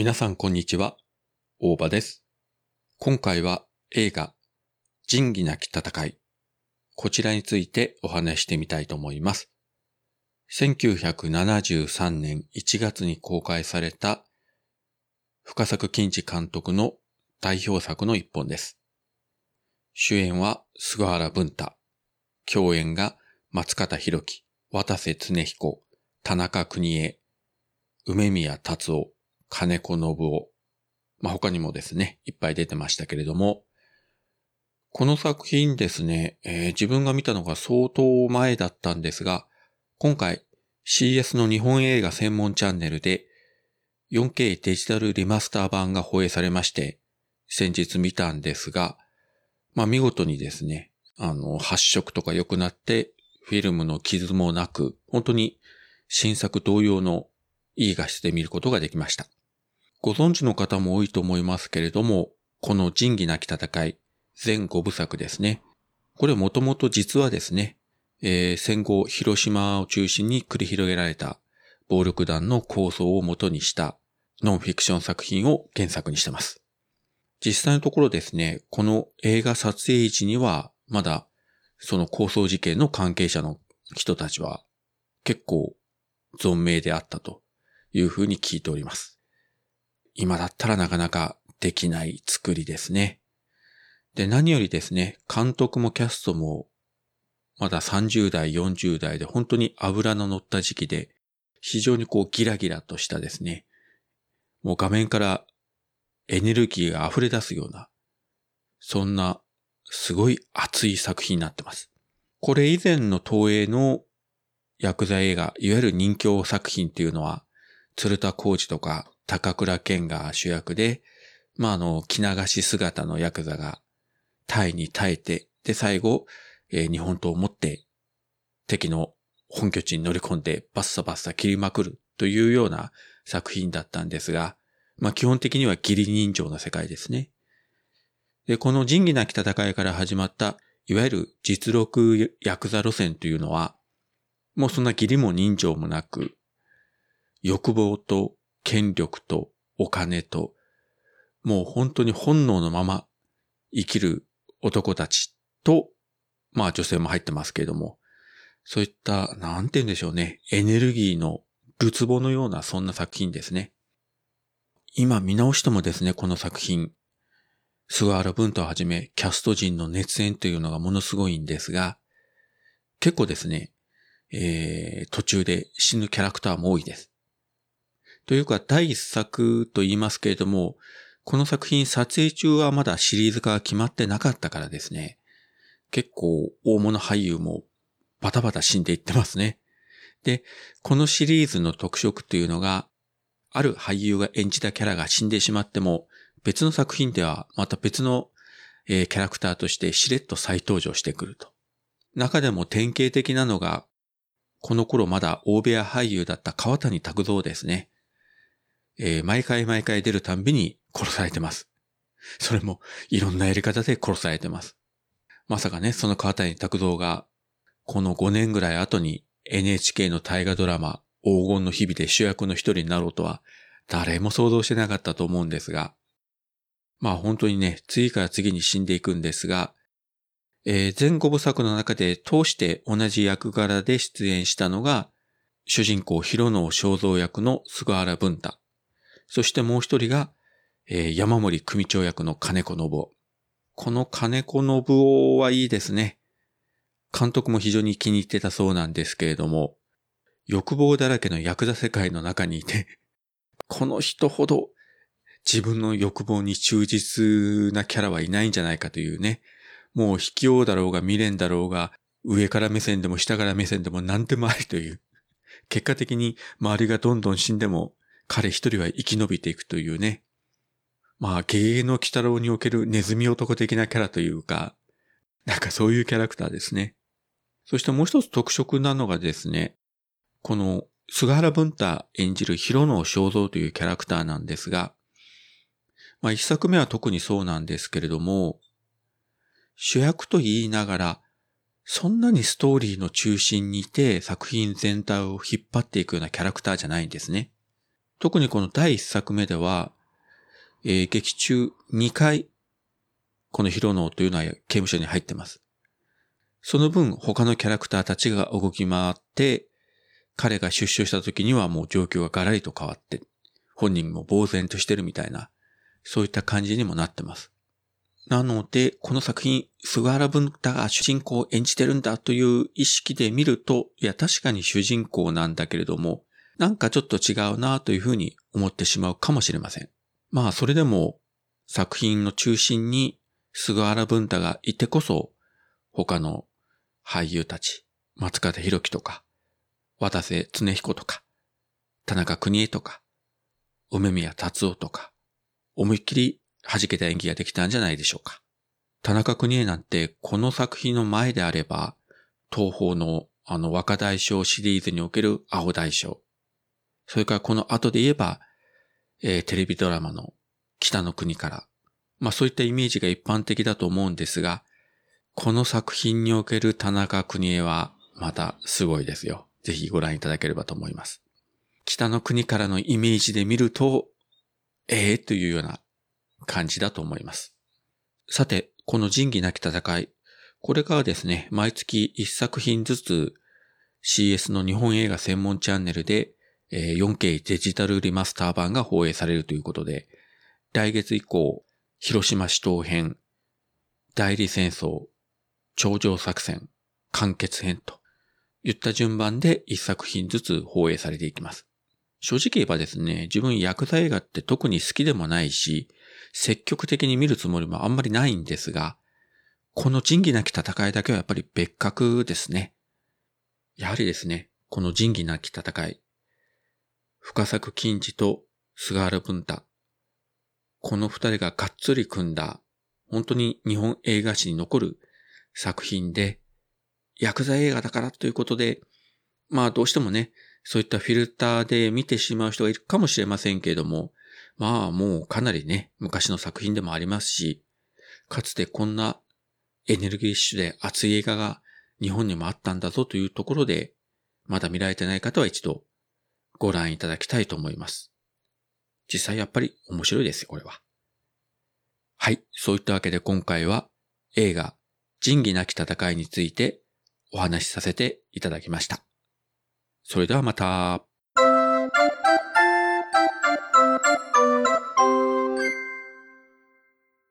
皆さんこんにちは、大場です。今回は映画、仁義なき戦い。こちらについてお話してみたいと思います。1973年1月に公開された深作金次監督の代表作の一本です。主演は菅原文太。共演が松方弘樹、渡瀬恒彦、田中邦衛、梅宮達夫、金子信夫。まあ、他にもですね、いっぱい出てましたけれども、この作品ですね、えー自分が見たのが相当前だったんですが、今回 CS の日本映画専門チャンネルで 4K デジタルリマスター版が放映されまして、先日見たんですが、まあ見事にですね、あの、発色とか良くなって、フィルムの傷もなく、本当に新作同様のいい画質で見ることができました。ご存知の方も多いと思いますけれども、この仁義なき戦い、全5部作ですね。これもともと実はですね、えー戦後広島を中心に繰り広げられた暴力団の構想を元にしたノンフィクション作品を原作にしてます。実際のところですね、この映画撮影時にはまだその構想事件の関係者の人たちは結構存命であったというふうに聞いております。今だったらなかなかできない作りですね。で、何よりですね、監督もキャストもまだ30代、40代で本当に油の乗った時期で、非常にこうギラギラとしたですね、もう画面からエネルギーが溢れ出すような、そんなすごい熱い作品になってます。これ以前の東映のヤクザ映画、いわゆる人気作品っていうのは、鶴田浩二とか高倉健が主役で、まあ、あの、着流し姿のヤクザが耐えに耐えて、で、最後、えー日本刀を持って敵の本拠地に乗り込んでバッサバッサ切りまくるというような作品だったんですが、まあ、基本的には義理人情の世界ですね。で、この仁義なき戦いから始まった、いわゆる実録ヤクザ路線というのは、もうそんな義理も人情もなく、欲望と権力とお金と、もう本当に本能のまま生きる男たちと、まあ女性も入ってますけれども、そういった、なんて言うんでしょうね、エネルギーのるつぼのようなそんな作品ですね。今見直してもですね、この作品、菅原文太をはじめキャスト陣の熱演というのがものすごいんですが、結構ですね、えー途中で死ぬキャラクターも多いです。というか、第一作と言いますけれども、この作品撮影中はまだシリーズ化が決まってなかったからですね、結構大物俳優もバタバタ死んでいってますね。で、このシリーズの特色というのが、ある俳優が演じたキャラが死んでしまっても、別の作品ではまた別の、えーキャラクターとしてしれっと再登場してくると。中でも典型的なのが、この頃まだ大部屋俳優だった川谷拓三ですね。えー毎回毎回出るたんびに殺されてます。それもいろんなやり方で殺されてます。まさかね、その川谷拓三が、この5年ぐらい後に NHK の大河ドラマ、黄金の日々で主役の一人になろうとは、誰も想像してなかったと思うんですが、まあ本当にね、次から次に死んでいくんですが、えー前後部作の中で通して同じ役柄で出演したのが、主人公広野正蔵役の菅原文太。そしてもう一人が、えー山森組長役の金子信夫。この金子信夫はいいですね。監督も非常に気に入ってたそうなんですけれども、欲望だらけのヤクザ世界の中にいて、この人ほど自分の欲望に忠実なキャラはいないんじゃないかというね、もう卑怯だろうが未練だろうが、上から目線でも下から目線でも何でもありという。結果的に周りがどんどん死んでも、彼一人は生き延びていくというね。まあ、ゲゲの鬼太郎におけるネズミ男的なキャラというか、なんかそういうキャラクターですね。そしてもう一つ特色なのがですね、この菅原文太演じる広野正蔵というキャラクターなんですが、まあ一作目は特にそうなんですけれども、主役と言いながら、そんなにストーリーの中心にいて作品全体を引っ張っていくようなキャラクターじゃないんですね。特にこの第1作目では、えー、劇中2回、このヒロノというのは刑務所に入ってます。その分、他のキャラクターたちが動き回って、彼が出所した時にはもう状況がガラリと変わって、本人も呆然としてるみたいな、そういった感じにもなってます。なので、この作品、菅原文太が主人公を演じてるんだという意識で見ると、いや、確かに主人公なんだけれども、なんかちょっと違うなというふうに思ってしまうかもしれません。まあ、それでも、作品の中心に菅原文太がいてこそ、他の俳優たち、松方弘樹とか、渡瀬恒彦とか、田中邦衛とか、梅宮達夫とか、思いっきり弾けた演技ができたんじゃないでしょうか。田中邦衛なんてこの作品の前であれば、東方のあの若大将シリーズにおける青大将。それからこの後で言えば、えー、テレビドラマの北の国から。まあそういったイメージが一般的だと思うんですが、この作品における田中邦衛はまたすごいですよ。ぜひご覧いただければと思います。北の国からのイメージで見ると、ええー、というような感じだと思います。さて、この仁義なき戦い、これからですね、毎月1作品ずつ CS の日本映画専門チャンネルで 4K デジタルリマスター版が放映されるということで、来月以降、広島市東編、代理戦争、頂上作戦、完結編といった順番で1作品ずつ放映されていきます。正直言えばですね、自分ヤクザ映画って特に好きでもないし、積極的に見るつもりもあんまりないんですが、この仁義なき戦いだけはやっぱり別格ですね。やはりですね、この仁義なき戦い、深作金次と菅原文太、この二人ががっつり組んだ、本当に日本映画史に残る作品で、ヤクザ映画だからということで、まあどうしてもね、そういったフィルターで見てしまう人がいるかもしれませんけれども、まあもうかなりね、昔の作品でもありますし、かつてこんなエネルギッシュで熱い映画が日本にもあったんだぞというところで、まだ見られてない方は一度ご覧いただきたいと思います。実際やっぱり面白いですよ、これは。はい。そういったわけで今回は映画仁義なき戦いについてお話しさせていただきました。それではまた。